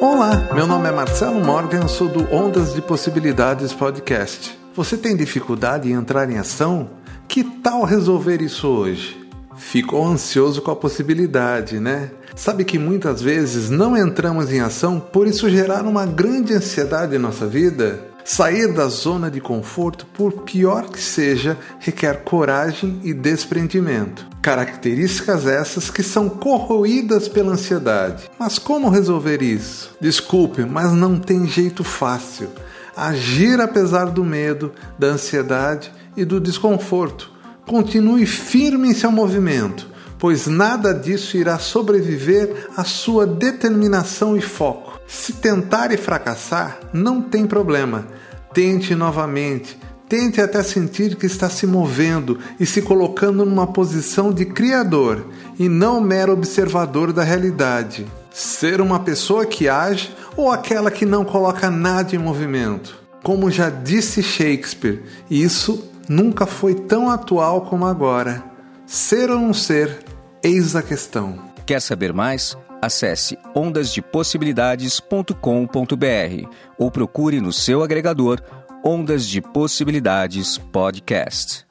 Olá, meu nome é Marcelo Morgan, sou do Ondas de Possibilidades Podcast. Você tem dificuldade em entrar em ação? Que tal resolver isso hoje? Ficou ansioso com a possibilidade, né? Sabe que muitas vezes não entramos em ação por isso gerar uma grande ansiedade em nossa vida? Sair da zona de conforto, por pior que seja, requer coragem e desprendimento. Características essas que são corroídas pela ansiedade. Mas como resolver isso? Desculpe, mas não tem jeito fácil. Agir apesar do medo, da ansiedade e do desconforto. Continue firme em seu movimento, pois nada disso irá sobreviver à sua determinação e foco. Se tentar e fracassar, não tem problema. Tente novamente, tente até sentir que está se movendo e se colocando numa posição de criador e não mero observador da realidade. Ser uma pessoa que age ou aquela que não coloca nada em movimento. Como já disse Shakespeare, isso nunca foi tão atual como agora. Ser ou não ser, eis a questão. Quer saber mais? Acesse ondasdepossibilidades.com.br ou procure no seu agregador Ondas de Possibilidades Podcast.